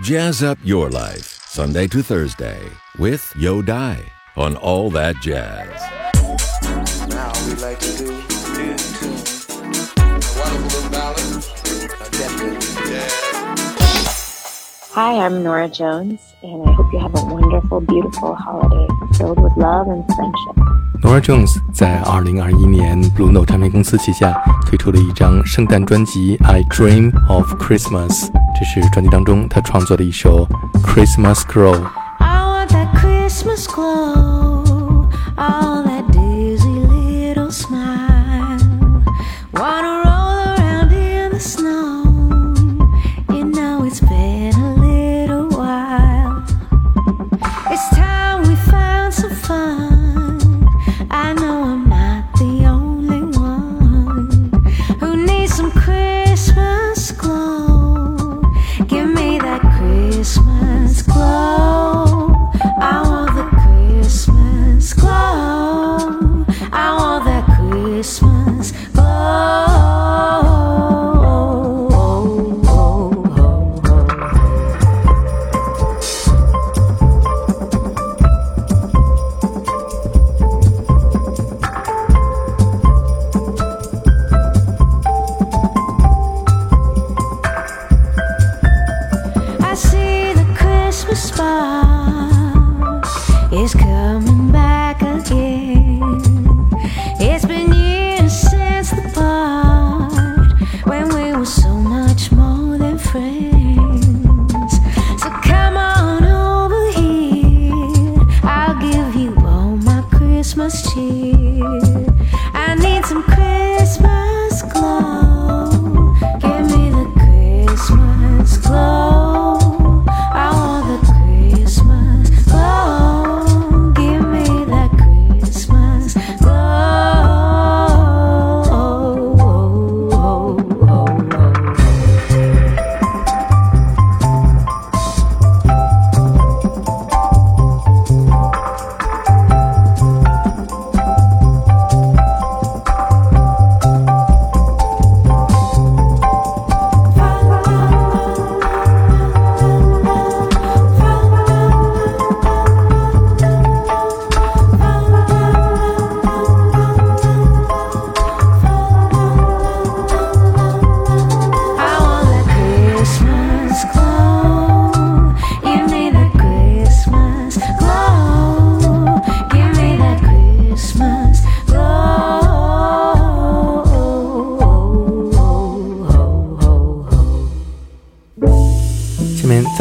Jazz up your life, Sunday to Thursday, with Yo Dai on All That Jazz. Now we like to do. A Hi, I'm Norah Jones, and I hope you have a wonderful, beautiful holiday filled with love and friendship. Norah Jones 在二零二一年 Blue Note 唱片公司旗下推出了一张圣诞专辑《I Dream of Christmas》。这是专辑当中他创作的一首《Christmas Glow》。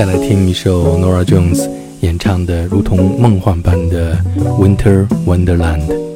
来听一首 Nora Jones 演唱的如同梦幻般的 Winter Wonderland。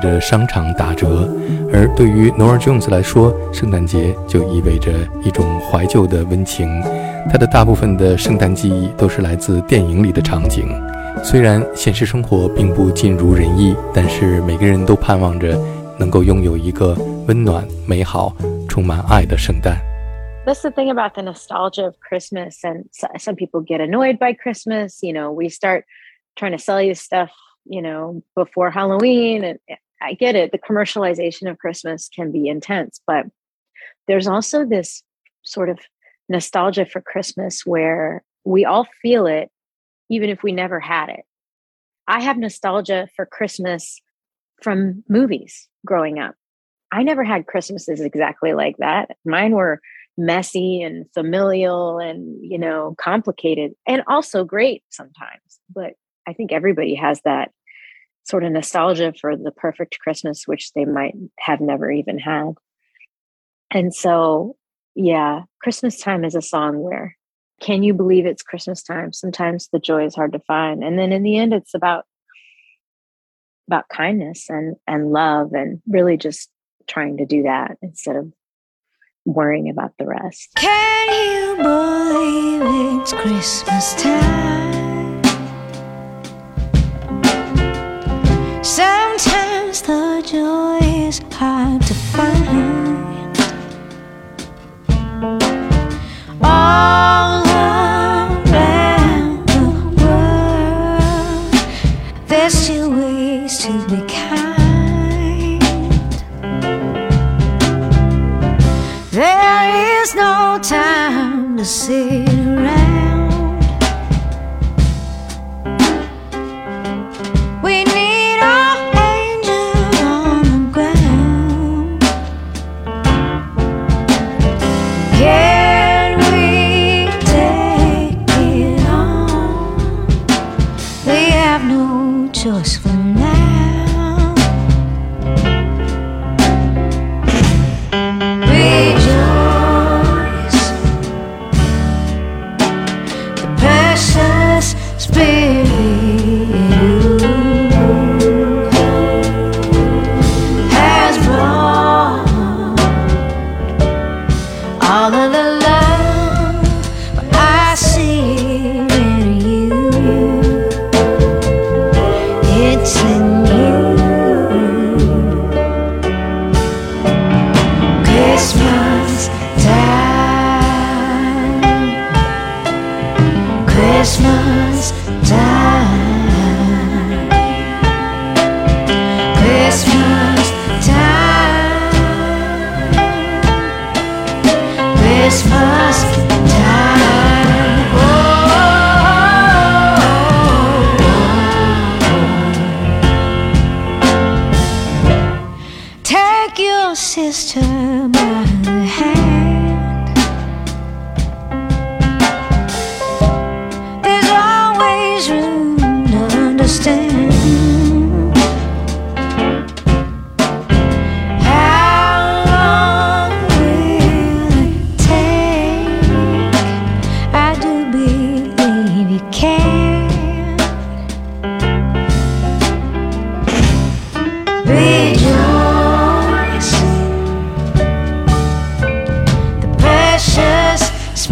着商场打折，而对于 Nora Jones 来说，圣诞节就意味着一种怀旧的温情。他的大部分的圣诞记忆都是来自电影里的场景。虽然现实生活并不尽如人意，但是每个人都盼望着能够拥有一个温暖、美好、充满爱的圣诞。That's the thing about the nostalgia of Christmas, and some people get annoyed by Christmas. You know, we start trying to sell you stuff, you know, before Halloween. And I get it. The commercialization of Christmas can be intense, but there's also this sort of nostalgia for Christmas where we all feel it, even if we never had it. I have nostalgia for Christmas from movies growing up. I never had Christmases exactly like that. Mine were messy and familial and, you know, complicated and also great sometimes. But I think everybody has that sort of nostalgia for the perfect Christmas, which they might have never even had. And so, yeah, Christmas time is a song where can you believe it's Christmas time? Sometimes the joy is hard to find. And then in the end, it's about about kindness and and love and really just trying to do that instead of worrying about the rest. Can you believe it's Christmas time? The joy is hard to find. us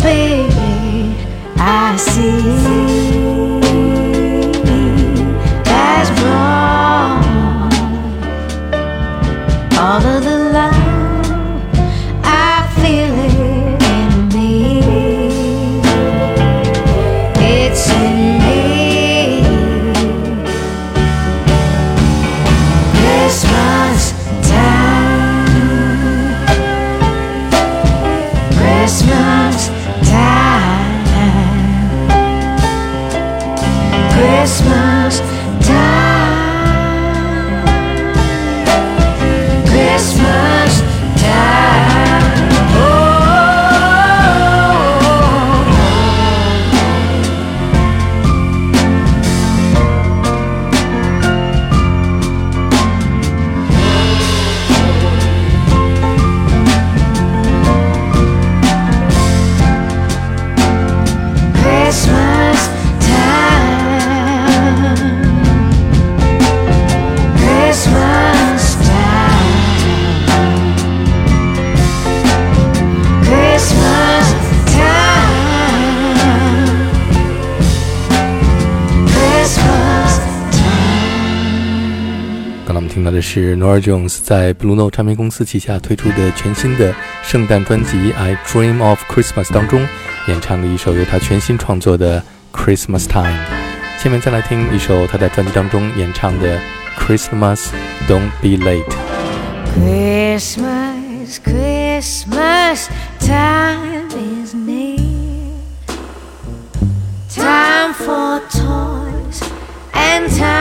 baby, I see. 是 Nora Jones 在 Blue Note 唱片公司旗下推出的全新的圣诞专辑《I Dream of Christmas》当中演唱的一首由他全新创作的《Christmas Time》。下面再来听一首他在专辑当中演唱的《Christmas Don't Be Late》。Christmas, Christmas time is near. Time for toys and time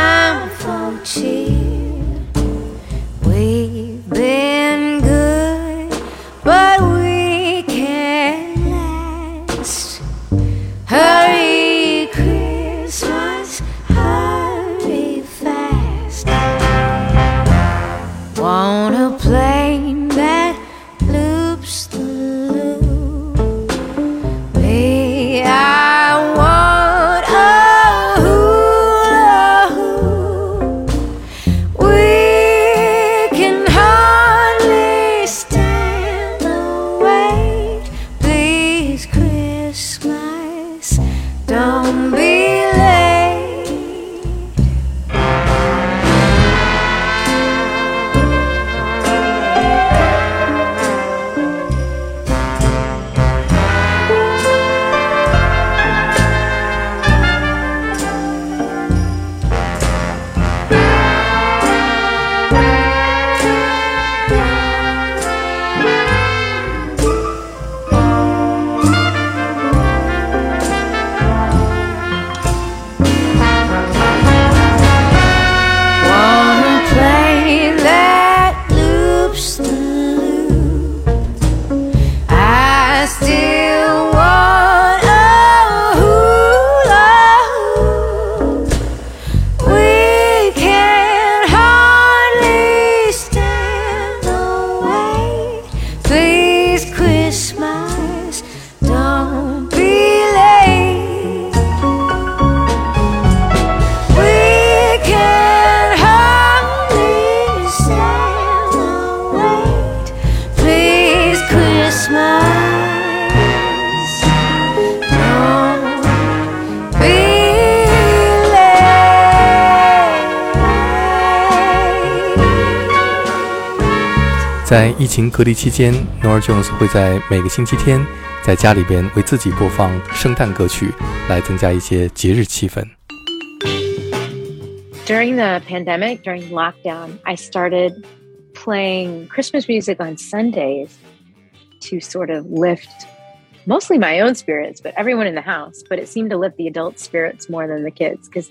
在疫情隔离期间，Nora Jones 会在每个星期天在家里边为自己播放圣诞歌曲，来增加一些节日气氛。 during the pandemic, during lockdown, I started playing Christmas music on Sundays to sort of lift mostly my own spirits, but everyone in the house. But it seemed to lift the adult spirits more than the kids because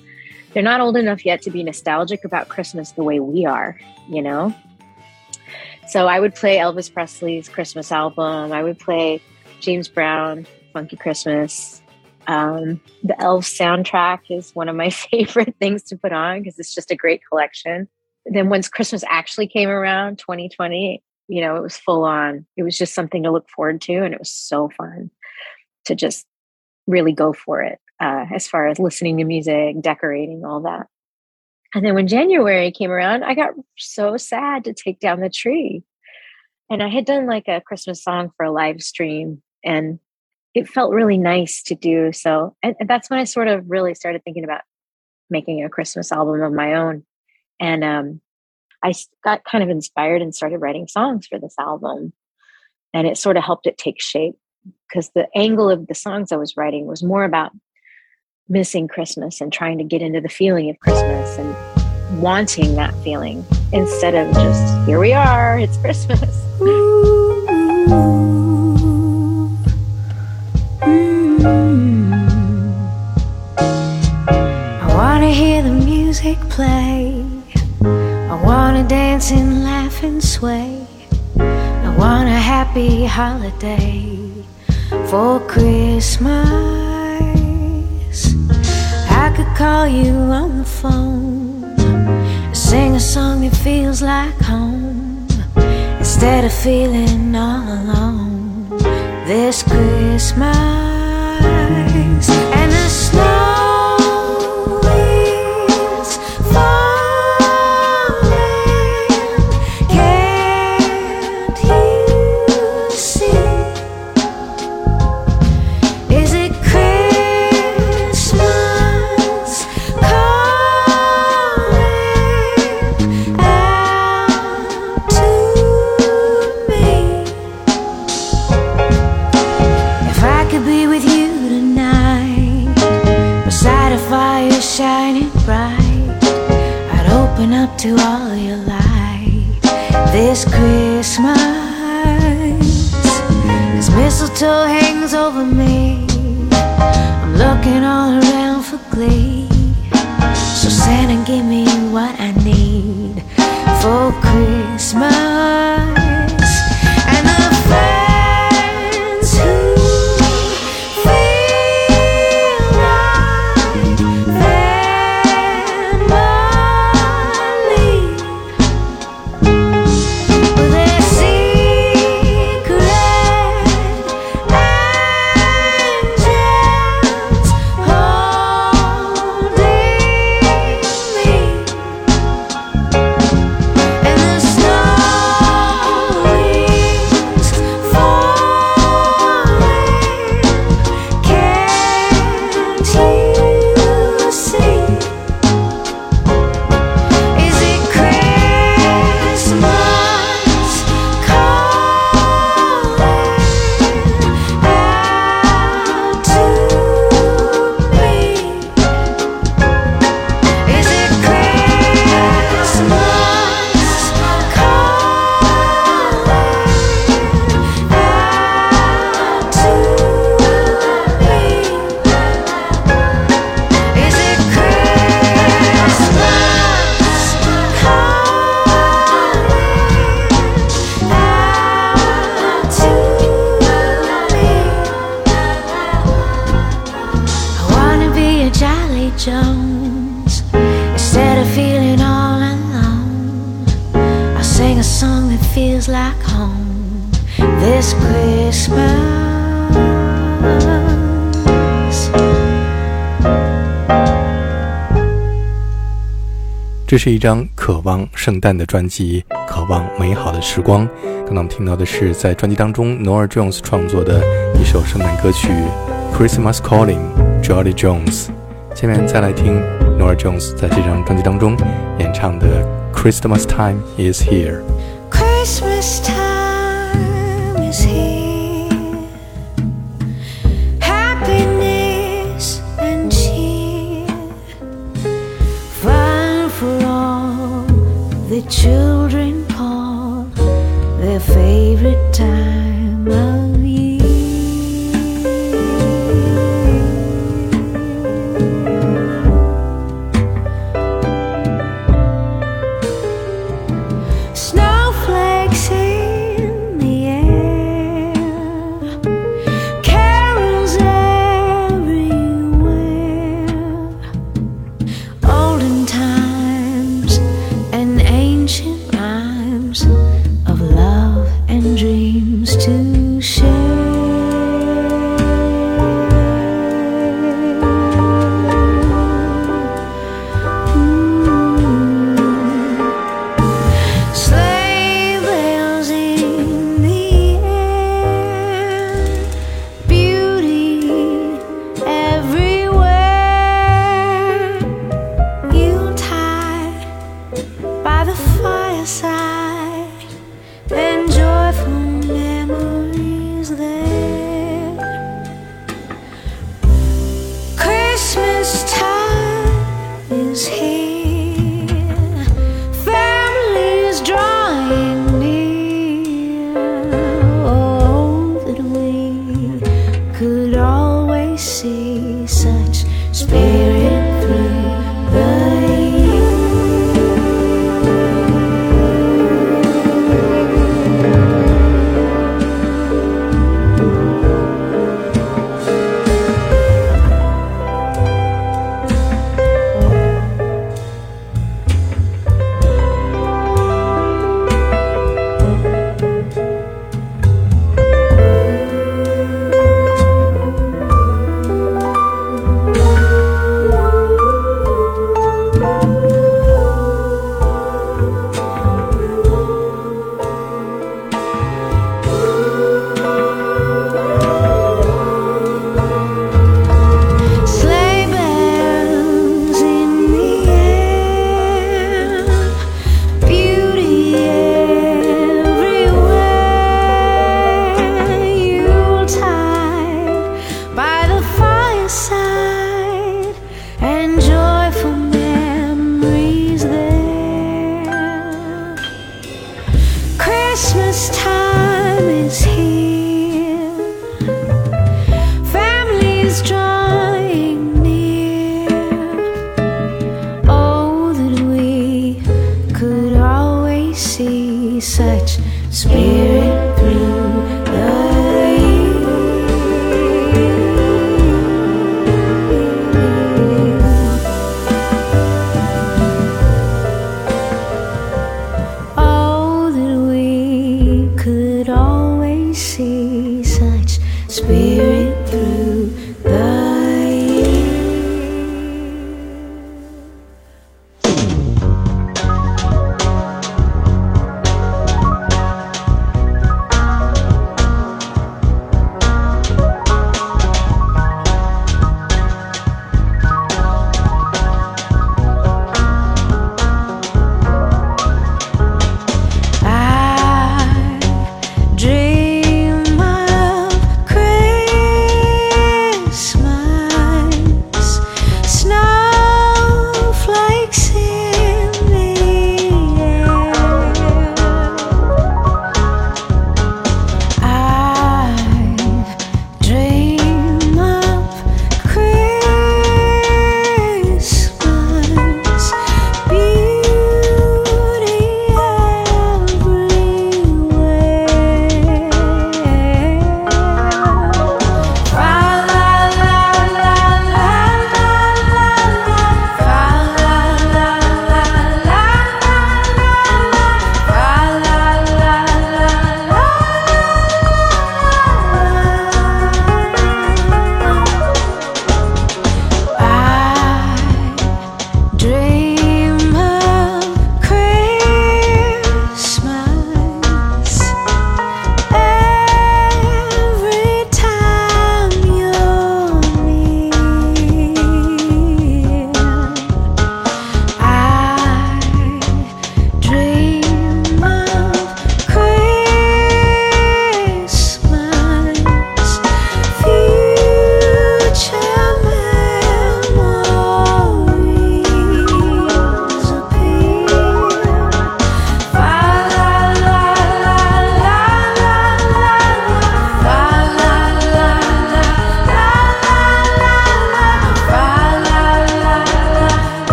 they're not old enough yet to be nostalgic about Christmas the way we are, you know? So I would play Elvis Presley's Christmas album. I would play James Brown, Funky Christmas. Um, the Elf soundtrack is one of my favorite things to put on because it's just a great collection. Then once Christmas actually came around, 2020, you know, it was full on. It was just something to look forward to, and it was so fun to just really go for it uh, as far as listening to music, decorating, all that. And then when January came around, I got so sad to take down the tree. And I had done like a Christmas song for a live stream, and it felt really nice to do so. And, and that's when I sort of really started thinking about making a Christmas album of my own. And um, I got kind of inspired and started writing songs for this album. And it sort of helped it take shape because the angle of the songs I was writing was more about missing Christmas and trying to get into the feeling of Christmas and wanting that feeling instead of just, here we are, it's Christmas. I wanna hear the music play. I wanna dance and laugh and sway. I want a happy holiday for Christmas. Call you on the phone, sing a song that feels like home. Instead of feeling all alone. This Christmas. And the snow 这是一张渴望圣诞的专辑，渴望美好的时光。刚刚我们听到的是在专辑当中 n o r a Jones 创作的一首圣诞歌曲《Christmas Calling》，Jolly Jones。下面再来听 n o r a Jones 在这张专辑当中演唱的《Christmas Time Is Here》。Christmas time。children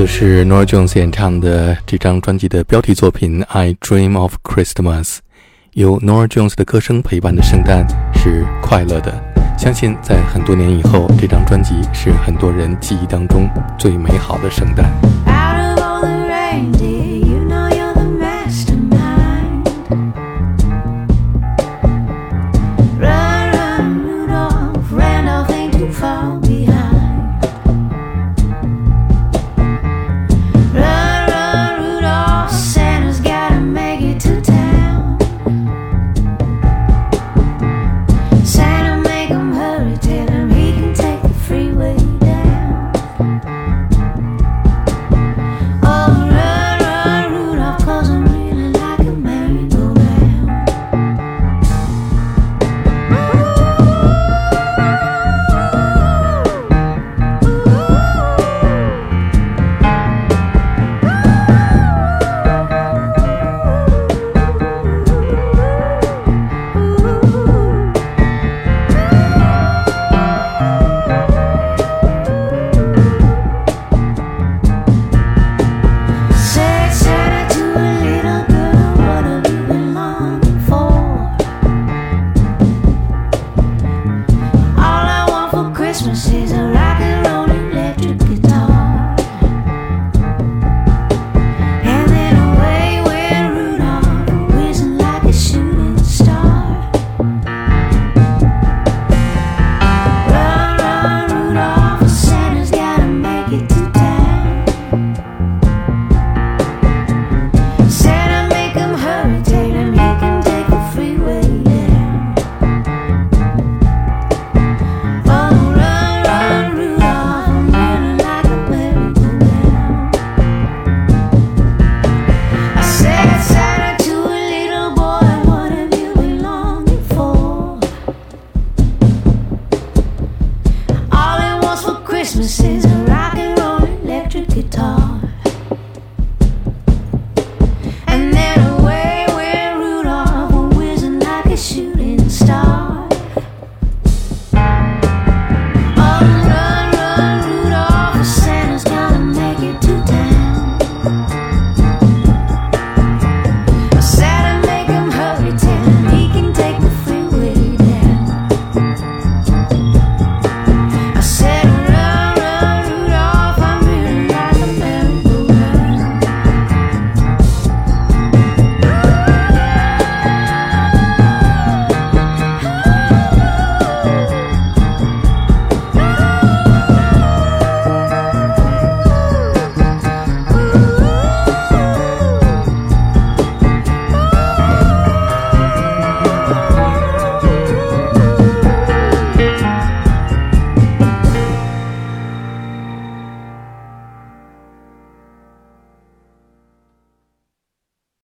就是 Nora Jones 演唱的这张专辑的标题作品《I Dream of Christmas》，由 Nora Jones 的歌声陪伴的圣诞是快乐的。相信在很多年以后，这张专辑是很多人记忆当中最美好的圣诞。